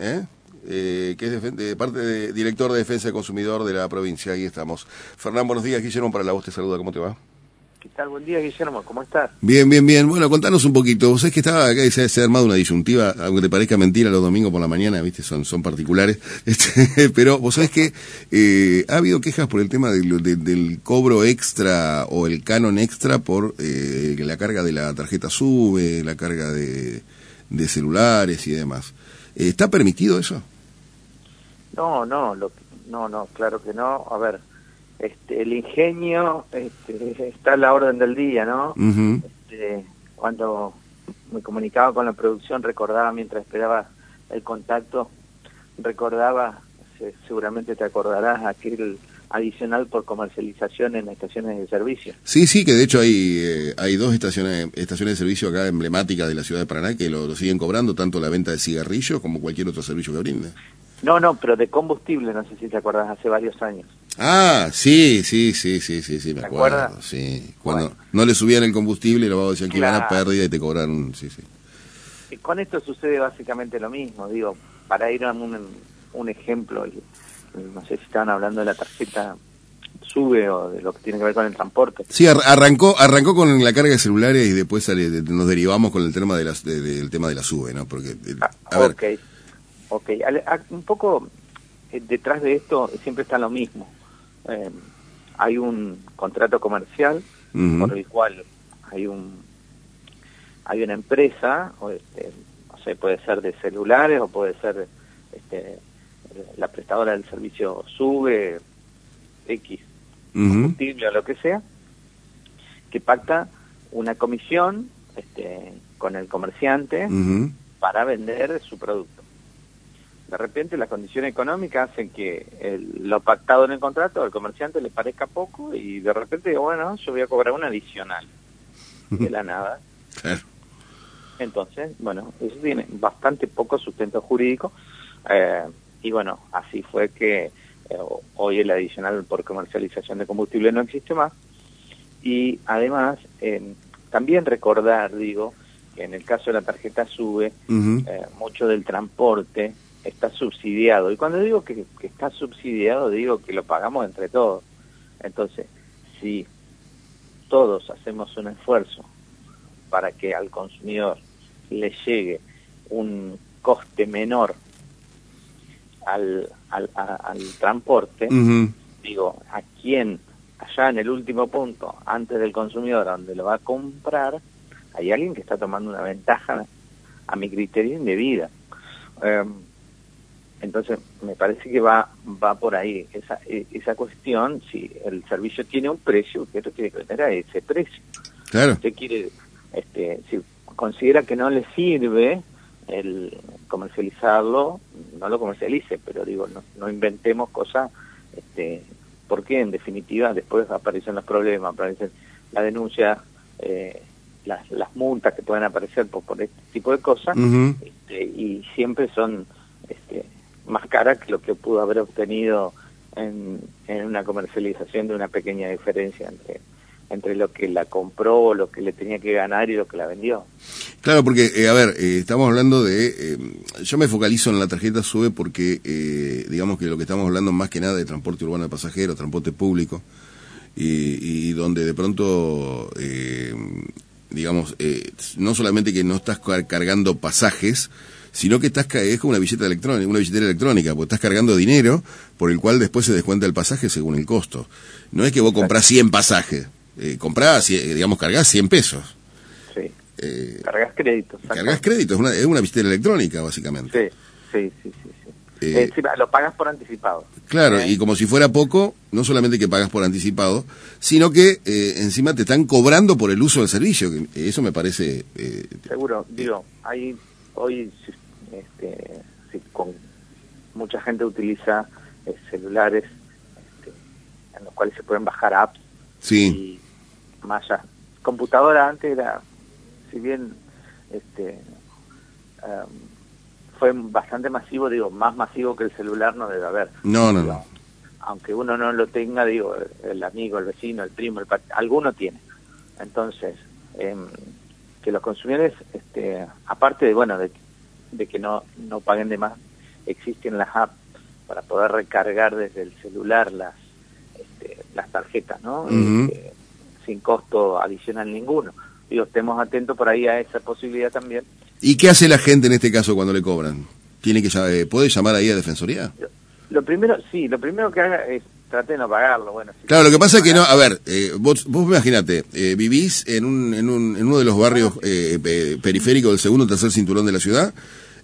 ¿eh? Eh, que es de, de parte de director de Defensa del Consumidor de la provincia. Aquí estamos. Fernán, buenos días. Guillermo para la voz te saluda. ¿Cómo te va? ¿Qué tal? Buen día, Guillermo. ¿Cómo estás? Bien, bien, bien. Bueno, contanos un poquito. Vos sabés que estaba acá y se, se ha armado una disyuntiva, aunque te parezca mentira, los domingos por la mañana, viste, son, son particulares. Este, pero vos sabés que eh, ha habido quejas por el tema del, cobro extra o el canon extra por eh, la carga de la tarjeta SUBE, la carga de, de celulares y demás. ¿Está permitido eso? No, no, lo, no, no, claro que no. A ver, este, el ingenio este, está a la orden del día, ¿no? Este, cuando me comunicaba con la producción, recordaba mientras esperaba el contacto, recordaba, se- seguramente te acordarás, aquel adicional por comercialización en estaciones de servicio. Sí, sí, que de hecho hay, eh, hay dos estaciones, estaciones de servicio acá emblemáticas de la ciudad de Paraná que lo, lo siguen cobrando, tanto la venta de cigarrillos como cualquier otro servicio que brinde. No, no, pero de combustible, no sé si te acuerdas, hace varios años. Ah, sí, sí, sí, sí, sí, sí, me ¿Te acuerdo. acuerdas? Sí, cuando Bueno. no le subían el combustible, vagos decían que iban a pérdida y te cobraron, sí, sí. Y con esto sucede básicamente lo mismo, digo, para ir a un, un ejemplo, no sé si estaban hablando de la tarjeta SUBE o de lo que tiene que ver con el transporte. Sí, ar- arrancó, arrancó con la carga de celulares y después sale- de- nos derivamos con el tema de las, de- del tema de la SUBE, ¿no? Porque, eh, Ah, a ver, ok, ok. Un poco eh, detrás de esto siempre está lo mismo. Eh, hay un contrato comercial por el cual hay un hay una empresa, o este, no sé, puede ser de celulares o puede ser este, la prestadora del servicio SUBE, X, ujú, combustible o lo que sea, que pacta una comisión este, con el comerciante para vender su producto. De repente las condiciones económicas hacen que el- lo pactado en el contrato al comerciante le parezca poco y de repente, bueno, yo voy a cobrar un adicional de la nada. Claro. Entonces, bueno, eso tiene bastante poco sustento jurídico eh, y bueno, así fue que eh, hoy el adicional por comercialización de combustible no existe más y además eh, también recordar, digo, que en el caso de la tarjeta SUBE, eh, mucho del transporte está subsidiado. Y cuando digo que, que está subsidiado, digo que lo pagamos entre todos. Entonces, si todos hacemos un esfuerzo para que al consumidor le llegue un coste menor al, al, a- al transporte, digo, a quién allá en el último punto, antes del consumidor, donde lo va a comprar, hay alguien que está tomando una ventaja, a mi criterio, indebida. Eh, entonces, me parece que va va por ahí esa, e- esa cuestión, si el servicio tiene un precio, usted lo tiene que vender a ese precio. Claro. Usted quiere, este, si considera que no le sirve el comercializarlo, no lo comercialice, pero digo, no, no inventemos cosas, este, porque en definitiva después aparecen los problemas, aparecen la denuncia, eh, las, las multas que pueden aparecer por, por este tipo de cosas, este, y siempre son este, más caras que lo que pudo haber obtenido en, en una comercialización de una pequeña diferencia entre entre lo que la compró, lo que le tenía que ganar y lo que la vendió. Claro, porque, eh, a ver, eh, estamos hablando de... eh, yo me focalizo en la tarjeta SUBE porque, eh, digamos que lo que estamos hablando más que nada de transporte urbano de pasajeros, transporte público, y, y donde de pronto, eh, digamos, eh, no solamente que no estás car- cargando pasajes, sino que estás es como una billetera electrónica, una billetera electrónica, porque estás cargando dinero por el cual después se descuenta el pasaje según el costo. No es que vos comprás 100 pasajes, eh, comprás, eh, digamos, cargás 100 pesos. Sí. Eh, Cargas créditos. Cargas crédito, es una, es una billetera electrónica, básicamente. Sí, sí, sí, sí. sí. Eh, Eh, sí, lo pagas por anticipado. Claro, y como si fuera poco, no solamente que pagas por anticipado, sino que eh, encima te están cobrando por el uso del servicio. que Eso me parece... eh, Seguro, digo, hay hoy este, si con mucha gente utiliza celulares este, en los cuales se pueden bajar apps sí, y más allá. Computadora antes era, si bien este em, fue bastante masivo, digo, más masivo que el celular no debe haber. no, no, no. Aunque uno no lo tenga, digo, el amigo, el vecino, el primo, el alguno tiene. Entonces, em, que los consumidores, este, aparte de, bueno, de, de que no, no paguen de más, existen las apps para poder recargar desde el celular las este, las tarjetas, ¿no? Este, sin costo adicional ninguno. Digo, estemos atentos por ahí a esa posibilidad también. ¿Y qué hace la gente en este caso cuando le cobran? ¿Tiene que eh, ¿Puede llamar ahí a Defensoría? Lo, primero, sí, lo primero que haga es trate de no pagarlo. Bueno, claro, lo que pasa es que no, a ver, eh, vos, vos imagínate, eh, vivís en, un, en, un, en uno de los barrios periféricos del segundo o tercer cinturón de la ciudad,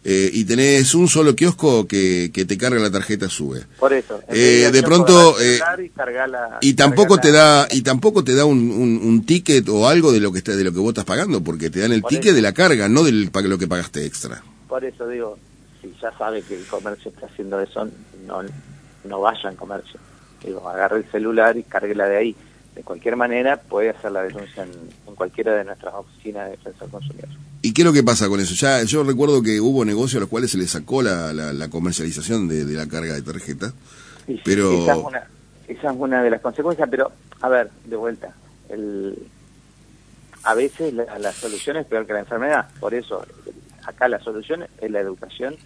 eh, y tenés un solo kiosco que, que te carga la tarjeta sube. Por eso. Eh, de pronto eh, y, tampoco te da y tampoco te da un, un, ticket o algo de lo que está, de lo que vos estás pagando porque te dan el ticket de la carga, no de lo que pagaste extra. Por eso digo, si ya sabe que el comercio está haciendo eso, no no vaya en comercio. Digo, agarre el celular y la de ahí. De cualquier manera puede hacer la denuncia en, en cualquiera de nuestras oficinas de defensa del consumidor. ¿Y qué es lo que pasa con eso? Ya yo recuerdo que hubo negocios a los cuales se le sacó la, la, comercialización de, la carga de tarjeta, pero... Esa es, una, esa es una de las consecuencias, pero a ver, de vuelta, el, a veces la, solución es peor que la enfermedad, por eso acá la solución es la educación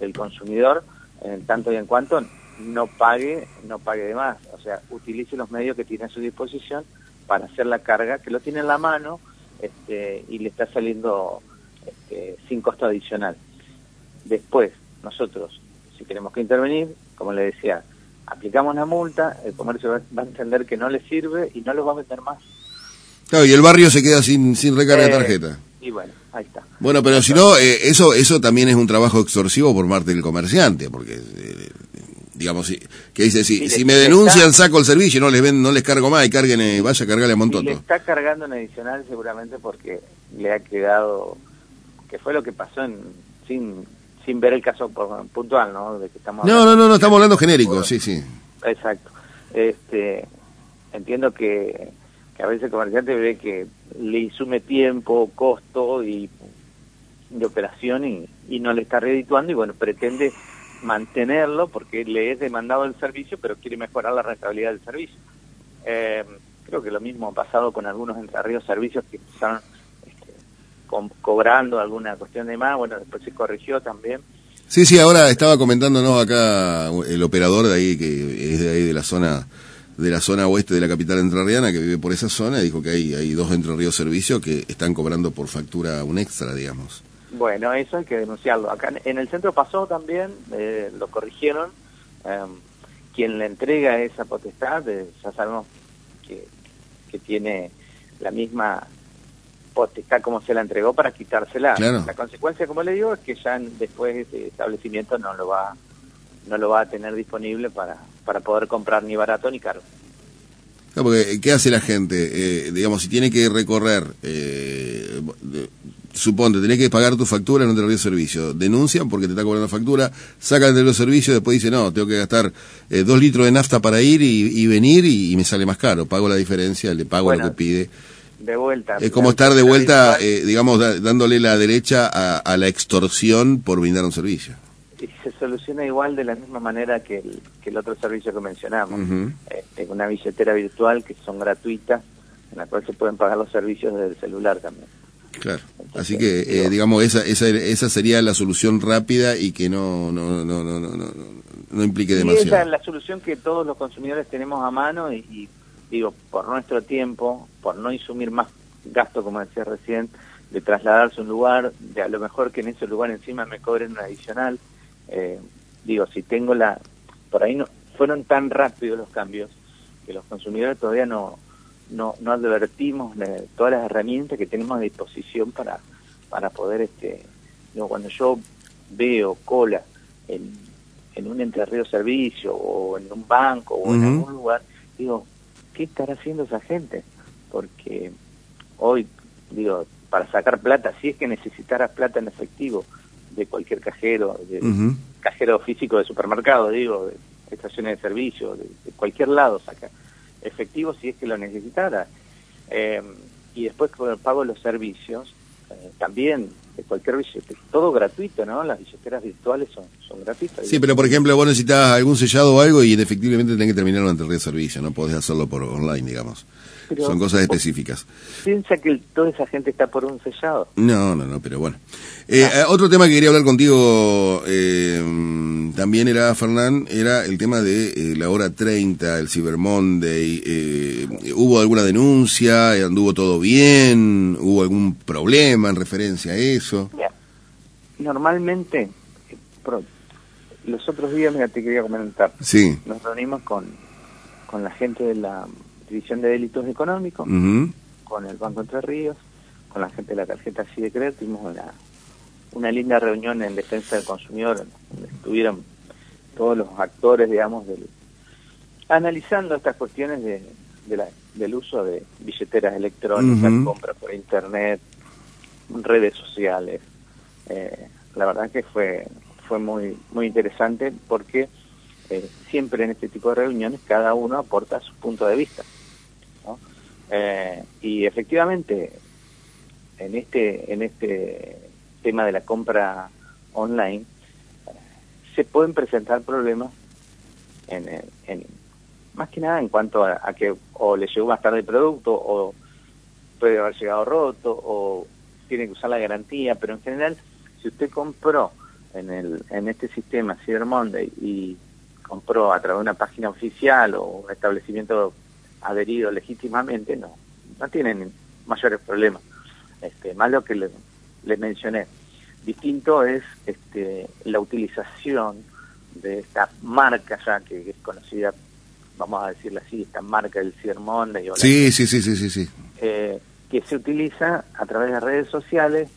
del consumidor, en tanto y en cuanto no pague, no pague de más, o sea, utilice los medios que tiene a su disposición para hacer la carga, que lo tiene en la mano, este, y le está saliendo este, sin costo adicional. Después, nosotros, si tenemos que intervenir, como le decía, aplicamos la multa, el comercio va, a entender que no le sirve y no lo va a vender más. Claro, y el barrio se queda sin, sin recarga de eh, tarjeta. Y bueno, ahí está. Bueno, pero si no, eh, eso eso también es un trabajo extorsivo por parte del comerciante, porque eh, digamos, si, que dice, si, si me denuncian, saco el servicio, no les ven, no les cargo más y carguen, eh, vaya a cargarle a montón. le está cargando en adicional seguramente porque le ha quedado, que fue lo que pasó en, sin, sin ver el caso puntual, ¿no? De que estamos no, no, no, no, estamos hablando genérico, sí, sí. Exacto. Este, entiendo que, que a veces el comerciante ve que le insume tiempo, costo y de operación y, y no le está redituando y bueno, pretende mantenerlo porque le es demandado el servicio, pero quiere mejorar la rentabilidad del servicio. Eh, creo que lo mismo ha pasado con algunos Entre Ríos servicios que empezaron este, cobrando alguna cuestión de más, bueno, después se corrigió también. Sí, sí, ahora estaba comentándonos acá el operador de ahí, que es de ahí de la zona de la zona oeste de la capital entrerriana, que vive por esa zona, dijo que hay, hay dos Entre Ríos servicios que están cobrando por factura un extra, digamos. Bueno, eso hay que denunciarlo. Acá en el centro pasó también, eh, lo corrigieron. Em, quien le entrega esa potestad, eh, ya sabemos que, que tiene la misma potestad como se la entregó para quitársela. La consecuencia, como le digo, es que ya después ese establecimiento no lo va no lo va a tener disponible para, para poder comprar ni barato ni caro. porque, ¿Qué hace la gente? Eh, digamos, si tiene que recorrer eh, suponte, tenés que pagar tu factura en un de servicio. Denuncian porque te está cobrando factura, sacan el de servicio, después dice, no, tengo que gastar eh, dos litros de nafta para ir y, venir y, me sale más caro. Pago la diferencia, le pago lo que pide. De vuelta. Es como estar de vuelta, eh, digamos, dándole la derecha a, la extorsión por brindar un servicio. Y se soluciona igual de la misma manera que el, que el otro servicio que mencionamos. Eh, una billetera virtual que son gratuitas, en la cual se pueden pagar los servicios desde el celular también. Claro. Así que, eh, digamos, esa, esa, esa sería la solución rápida y que no, no, no, no, no, no, implique demasiado. esa es la solución que todos los consumidores tenemos a mano y, digo, por nuestro tiempo, por no insumir más gasto, como decía recién, de trasladarse a un lugar, de a lo mejor que en ese lugar encima me cobren un adicional. Eh, digo, si tengo la... Por ahí no fueron tan rápidos los cambios que los consumidores todavía no no, no advertimos todas las herramientas que tenemos a disposición para, para poder, este, cuando yo veo cola en, en un entrerrío servicio o en un banco o en algún lugar, digo, ¿qué estará haciendo esa gente? Porque hoy, digo, para sacar plata, si es que necesitaras plata en efectivo de cualquier cajero, de cajero físico de supermercado, digo, de estaciones de servicio, de, de cualquier lado saca efectivo si es que lo necesitara. Eh, y después con el pago de los servicios, eh, también de cualquier billete, todo gratuito, ¿no? Las billeteras virtuales son, son gratuitas. Sí, pero por ejemplo, vos necesitas algún sellado o algo y efectivamente tenés que terminarlo ante el servicio, no podés hacerlo por online, digamos. Son cosas específicas. ¿Piensa que toda esa gente está por un sellado? No, no, no, pero bueno. Eh, ah. Otro tema que quería hablar contigo, eh, también era, Fernán, era el tema de eh, la hora 30, el Cyber Monday. ¿Hubo alguna denuncia? ¿Anduvo todo bien? ¿Hubo algún problema en referencia a eso? Normalmente, los otros días, mira, te quería comentar. Sí. Nos reunimos con, con la gente de la División de Delitos Económicos, con el Banco Entre Ríos, con la gente de la tarjeta así de crédito, tuvimos una, una linda reunión en defensa del consumidor, donde estuvieron todos los actores, digamos, del, analizando estas cuestiones de, del uso de billeteras electrónicas, compra por internet, redes sociales. Eh, la verdad que fue fue muy muy interesante porque eh, siempre en este tipo de reuniones cada uno aporta su punto de vista. Eh, y efectivamente en este en este tema de la compra online, se pueden presentar problemas en, en más que nada en cuanto a, que o le llegó más tarde el producto o puede haber llegado roto o tiene que usar la garantía, pero en general si usted compró en el en este sistema Cyber Monday y compró a través de una página oficial o establecimiento adherido legítimamente, no no tienen mayores problemas. Este, más lo que le, les mencioné. Distinto es este, la utilización de esta marca ya que, es conocida, vamos a decirle así, esta marca del Cyber Monday. sí, sí, sí, sí, sí, sí. Eh, que se utiliza a través de redes sociales,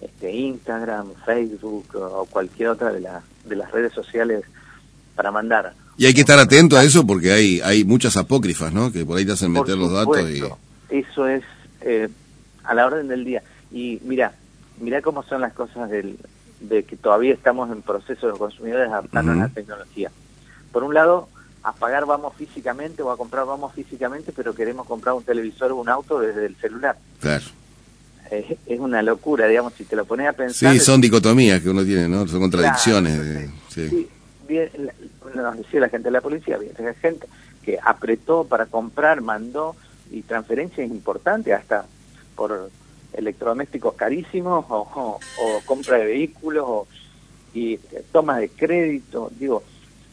este, Instagram, Facebook o cualquier otra de, de las redes sociales para mandar. Y hay que estar atento a eso porque hay hay muchas apócrifas, ¿no? Que por ahí te hacen meter los datos y... Eso es eh, a la orden del día. Y mira, mira cómo son las cosas del, de que todavía estamos en proceso de los consumidores adaptando a la tecnología. Por un lado, a pagar vamos físicamente o a comprar vamos físicamente, pero queremos comprar un televisor o un auto desde el celular. Claro. Es, una locura, digamos, si te lo pones a pensar. Sí, son dicotomías que uno tiene, ¿no? Son contradicciones. sí. Bien, nos decía la gente de la policía, bien, gente que apretó para comprar, mandó, y transferencias importantes, hasta por electrodomésticos carísimos o, compra de vehículos y toma de crédito. Digo,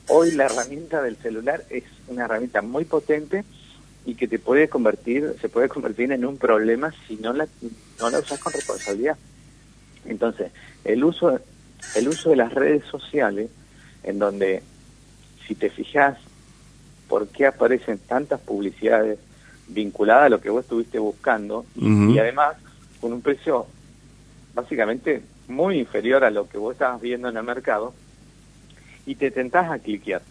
hoy la herramienta del celular es una herramienta muy potente y que te puede convertir, se puede convertir en un problema si no la, no la usas con responsabilidad. Entonces, el uso, el uso de las redes sociales, en donde, si te fijas, por qué aparecen tantas publicidades vinculadas a lo que vos estuviste buscando, y además con un precio básicamente muy inferior a lo que vos estabas viendo en el mercado y te tentás a cliquear.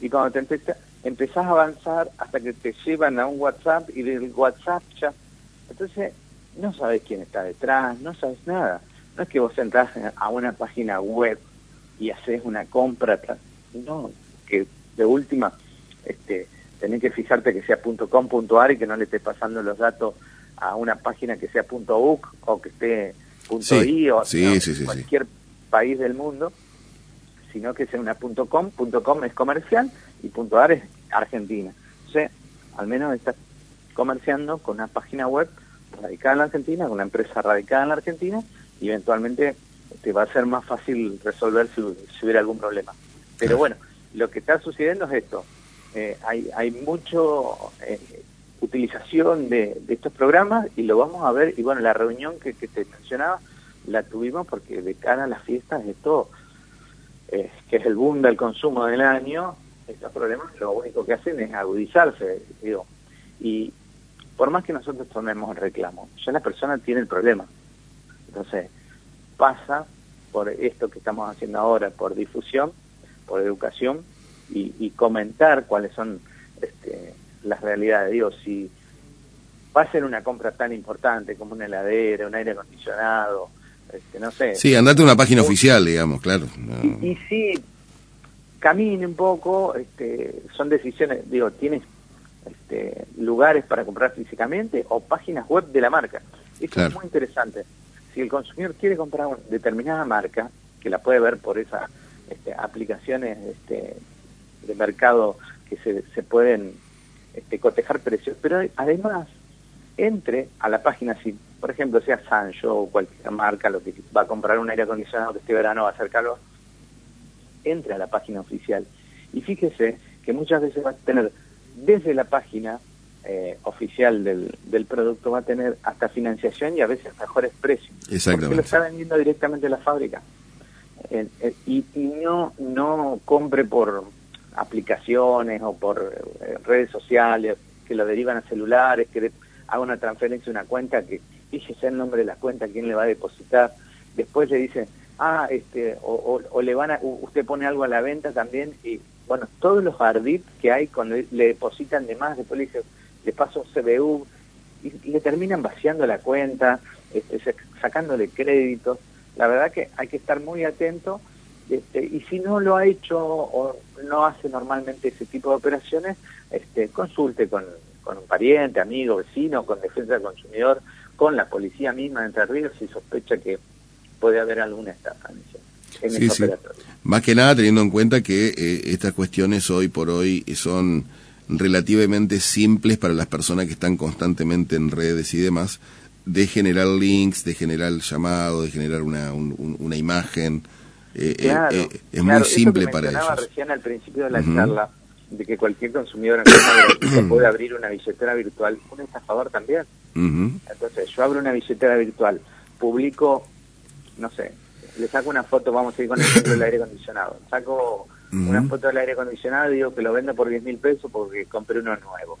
Y cuando te empezás a avanzar hasta que te llevan a un WhatsApp y del WhatsApp ya... Entonces no sabes quién está detrás, no sabes nada. No es que vos entras a una página web y haces una compra, no, que de última este, tenés que fijarte que sea .com.ar y que no le estés pasando los datos a una página que sea .uc o que esté .i o cualquier país del mundo, sino que sea una .com, .com es comercial y .ar es Argentina. O sea, al menos estás comerciando con una página web radicada en la Argentina, con una empresa radicada en la Argentina, y eventualmente te va a ser más fácil resolver si, hubiera algún problema. Pero bueno, lo que está sucediendo es esto. Eh, hay, hay mucho eh, utilización de, estos programas y lo vamos a ver, y bueno, la reunión que, te mencionaba la tuvimos porque de cara a las fiestas esto, eh, que es el boom del consumo del año, estos problemas lo único que hacen es agudizarse, digo, y por más que nosotros tomemos el reclamo, ya la persona tiene el problema. Entonces, pasa por esto que estamos haciendo ahora, por difusión, por educación y, y comentar cuáles son este, las realidades. Digo, si va a ser una compra tan importante como una heladera, un aire acondicionado, este, no sé. Sí, andate a una página oficial, digamos, claro. Y, y, sí, camine un poco, este, son decisiones, digo, tienes este, lugares para comprar físicamente o páginas web de la marca. Esto es muy interesante. Si el consumidor quiere comprar una determinada marca, que la puede ver por esas este, aplicaciones este, de mercado que se, pueden este, cotejar precios, pero además entre a la página, si por ejemplo sea Sancho o cualquier marca lo que va a comprar un aire acondicionado que este verano va a hacer calor, entre a la página oficial. Y fíjese que muchas veces va a tener desde la página eh, oficial del, del producto va a tener hasta financiación y a veces mejores precios. Exactamente. Porque lo está vendiendo directamente la fábrica. Eh, eh, y, y, no, no compre por aplicaciones o por eh, redes sociales que lo derivan a celulares, que haga una transferencia de una cuenta que fíjese el nombre de la cuenta, quién le va a depositar. Después le dicen, ah, este, o, o, le van a, usted pone algo a la venta también y bueno, todos los ardit que hay cuando le depositan de más, después le dice, le paso CBU, y, le terminan vaciando la cuenta, este, sacándole créditos. La verdad que hay que estar muy atento este, y si no lo ha hecho o no hace normalmente ese tipo de operaciones, este, consulte con, con un pariente, amigo, vecino, con defensa del consumidor, con la policía misma de Entre Ríos si sospecha que puede haber alguna estafa en en sí, sí. Más que nada teniendo en cuenta que eh, estas cuestiones hoy por hoy son relativamente simples para las personas que están constantemente en redes y demás, de generar links, de generar llamados, de generar una, un, una imagen. Eh, claro, eh, es claro, muy simple para ellos. recién al principio de la uh -huh. charla de que cualquier consumidor en puede abrir una billetera virtual, un estafador también. Uh -huh. Entonces, yo abro una billetera virtual, publico, no sé, le saco una foto, vamos a ir con el ejemplo del aire acondicionado, saco una foto del aire acondicionado y digo que lo vendo por 10 mil pesos porque compré uno nuevo.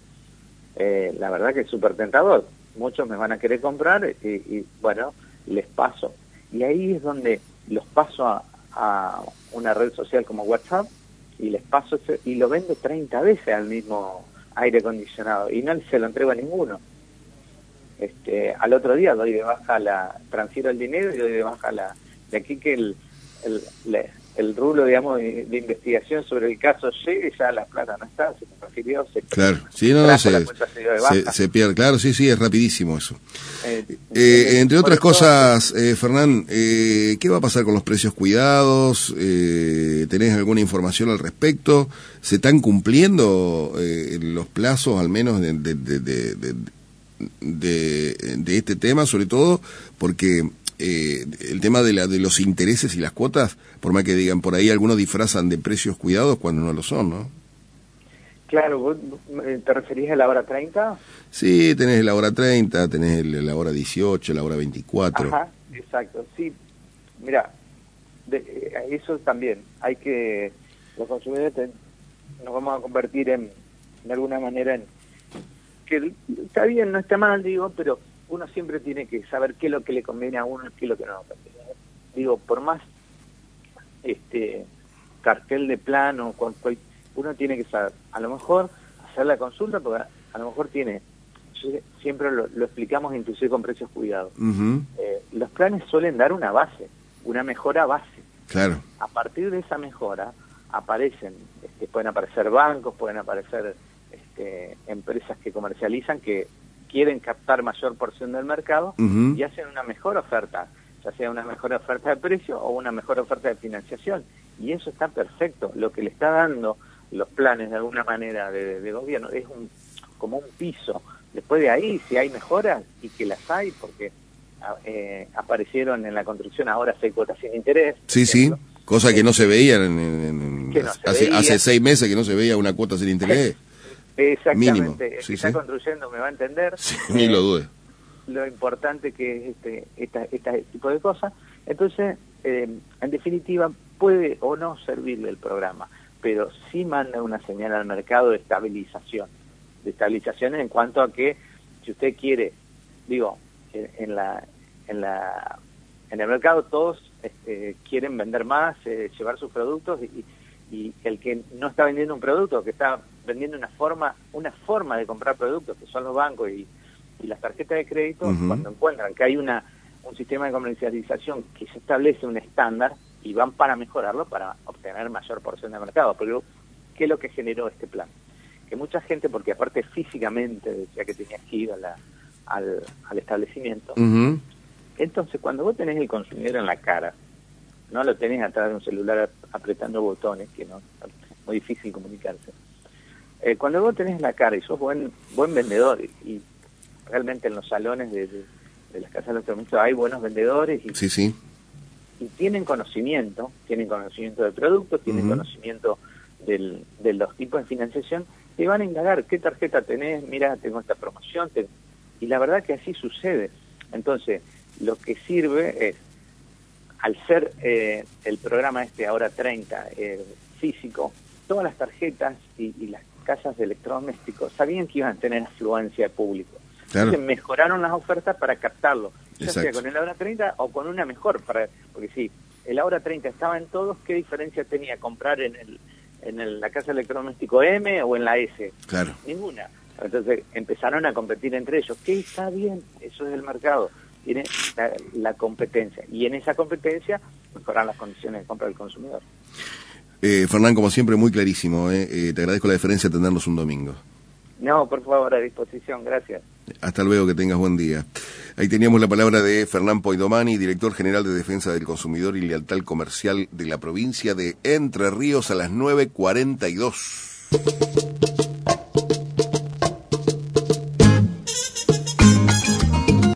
Eh, la verdad que es súper tentador. Muchos me van a querer comprar y, y, bueno, les paso. Y ahí es donde los paso a, una red social como WhatsApp y les paso ese, y lo vendo 30 veces al mismo aire acondicionado y no se lo entrego a ninguno. Este, al otro día doy de baja la, transfiero el dinero y doy de baja la, de aquí que el, el, el rulo, digamos, de, de, investigación sobre el caso llegue, ya la plata no está, se transfirió, se Claro, sí, no, no, se, se, se, pierde, claro, sí, sí, es rapidísimo eso. Eh, eh, entre otras cosas, eh, Fernán, eh, ¿qué va a pasar con los precios cuidados? Eh, ¿Tenés alguna información al respecto? ¿Se están cumpliendo eh, los plazos, al menos, de, de, de, de, de este tema, sobre todo porque eh, el tema de, la, de los intereses y las cuotas, por más que digan por ahí, algunos disfrazan de precios cuidados cuando no lo son, ¿no? Claro, ¿vos te referís a la hora 30? Sí, tenés la hora 30, tenés la hora 18, la hora 24. Ajá, exacto, sí. Mira, de, eso también, hay que, los consumidores te, nos vamos a convertir en, de alguna manera, en que está bien, no está mal, digo, pero uno siempre tiene que saber qué es lo que le conviene a uno y qué es lo que no le conviene. Digo, por más este cartel de plano, uno tiene que saber, a lo mejor hacer la consulta, porque a lo mejor tiene, siempre lo, lo explicamos inclusive con precios cuidados. Uh -huh. eh, los planes suelen dar una base, una mejora base. Claro. A partir de esa mejora aparecen, este, pueden aparecer bancos, pueden aparecer este, empresas que comercializan que quieren captar mayor porción del mercado uh -huh. y hacen una mejor oferta, ya sea una mejor oferta de precio o una mejor oferta de financiación. Y eso está perfecto. Lo que le está dando los planes de alguna manera de, de gobierno es un como un piso. Después de ahí, si hay mejoras, y que las hay, porque eh, aparecieron en la construcción ahora seis cuotas sin interés. Sí, sí. Cosa que no se veía en, en, en no se hace, veía. hace seis meses que no se veía una cuota sin interés. Exactamente, Mínimo. el Sí, que está sí. construyendo me va a entender. Sí, ni lo dude. Lo importante que es este, esta, este tipo de cosas. Entonces, eh, en definitiva, puede o no servirle el programa, pero sí manda una señal al mercado de estabilización. De estabilización en cuanto a que, si usted quiere, digo, en, en la, en la en el mercado todos este, quieren vender más, eh, llevar sus productos y, y el que no está vendiendo un producto, que está vendiendo una forma, una forma de comprar productos, que son los bancos y, y las tarjetas de crédito, Uh -huh. cuando encuentran que hay una un sistema de comercialización que se establece un estándar y van para mejorarlo para obtener mayor porción de mercado. Pero, ¿qué es lo que generó este plan? Que mucha gente, porque aparte físicamente decía que tenía que ir a la, al, al establecimiento, Uh -huh. entonces cuando vos tenés el consumidor en la cara, no lo tenés atrás de un celular apretando botones, que no es muy difícil comunicarse. Eh, cuando vos tenés la cara y sos buen buen vendedor y, y realmente en los salones de, de, de las casas de electrodomésticos hay buenos vendedores y, Sí, sí. y tienen conocimiento, tienen conocimiento del producto, tienen conocimiento del, de los tipos de financiación, te van a indagar qué tarjeta tenés, mira, tengo esta promoción, y la verdad que así sucede. Entonces, lo que sirve es, al ser eh, el programa este ahora 30 eh, físico, todas las tarjetas y, las casas de electrodomésticos sabían que iban a tener afluencia de público. Entonces mejoraron las ofertas para captarlo, ya sea con el ahora 30 o con una mejor, para porque si el ahora 30 estaba en todos, ¿qué diferencia tenía comprar en el en la casa electrodoméstico M o en la S? Claro. Ninguna. Entonces empezaron a competir entre ellos. ¿Qué está bien? Eso es el mercado. Tiene la, competencia. Y en esa competencia mejoran las condiciones de compra del consumidor. Eh, Fernán, como siempre, muy clarísimo. Eh. Eh, te agradezco la diferencia de tenernos un domingo. No, por favor, a disposición. Gracias. Hasta luego, que tengas buen día. Ahí teníamos la palabra de Fernán Poidomani, director general de Defensa del Consumidor y Lealtad Comercial de la provincia de Entre Ríos a las 9.42.